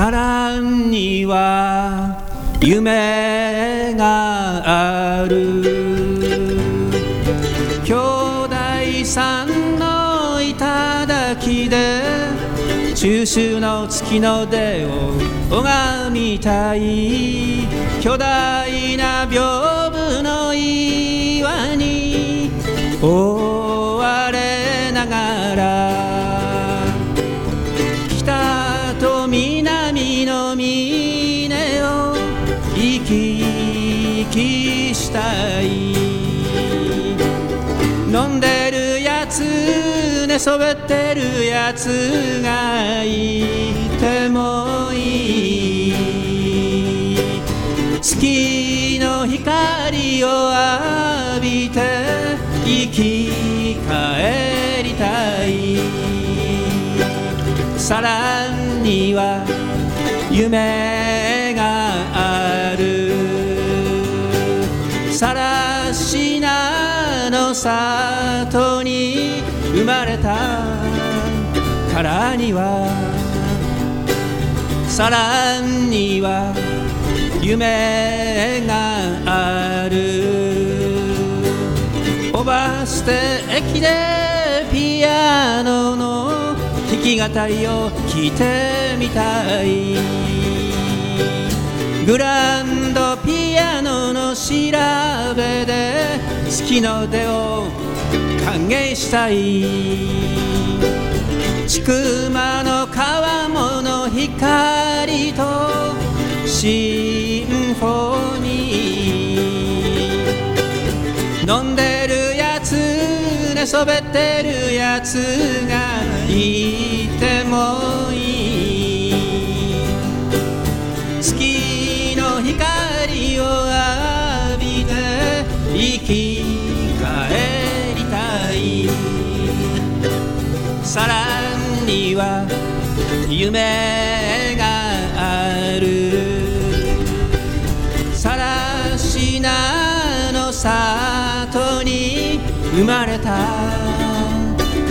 さらには夢がある。兄弟さんの頂で中秋の月の出を拝みたい。巨大な屏きしたい飲んでるやつ寝そべってるやつがいてもいい月の光を浴びて生き返りたい。さらには夢さらしなの里に生まれた。からにはさらには夢がある。オバステ駅でピアノの弾き語りを聞いてみたい。グランドピアノの白調べで好きの出を歓迎したい。千曲の川面の光とシンフォニー。飲んでるやつ寝そべってるやつがいて生き返りたいさらには夢がある。さらしなの里に生まれた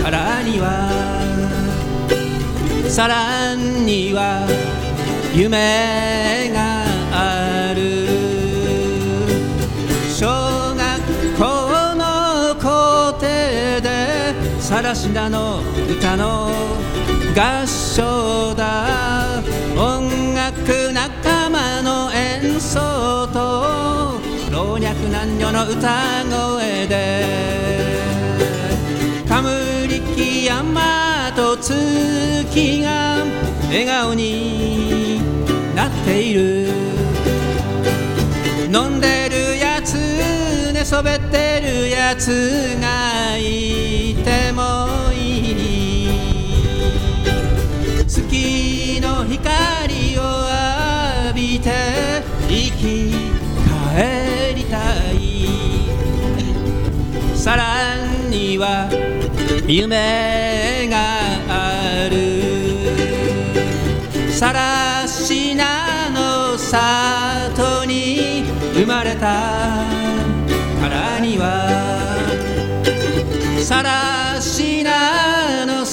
からには。さらには夢がさらしなの歌の合唱だ。音楽仲間の演奏と老若男女の歌声で。カムリキ山と月が笑顔になっている。飲んでそべってるやつがいてもいい月の光を浴びて生き帰りたい。さらには夢がある。さらしなの里に生まれた。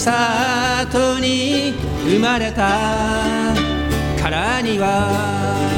里に生まれたからには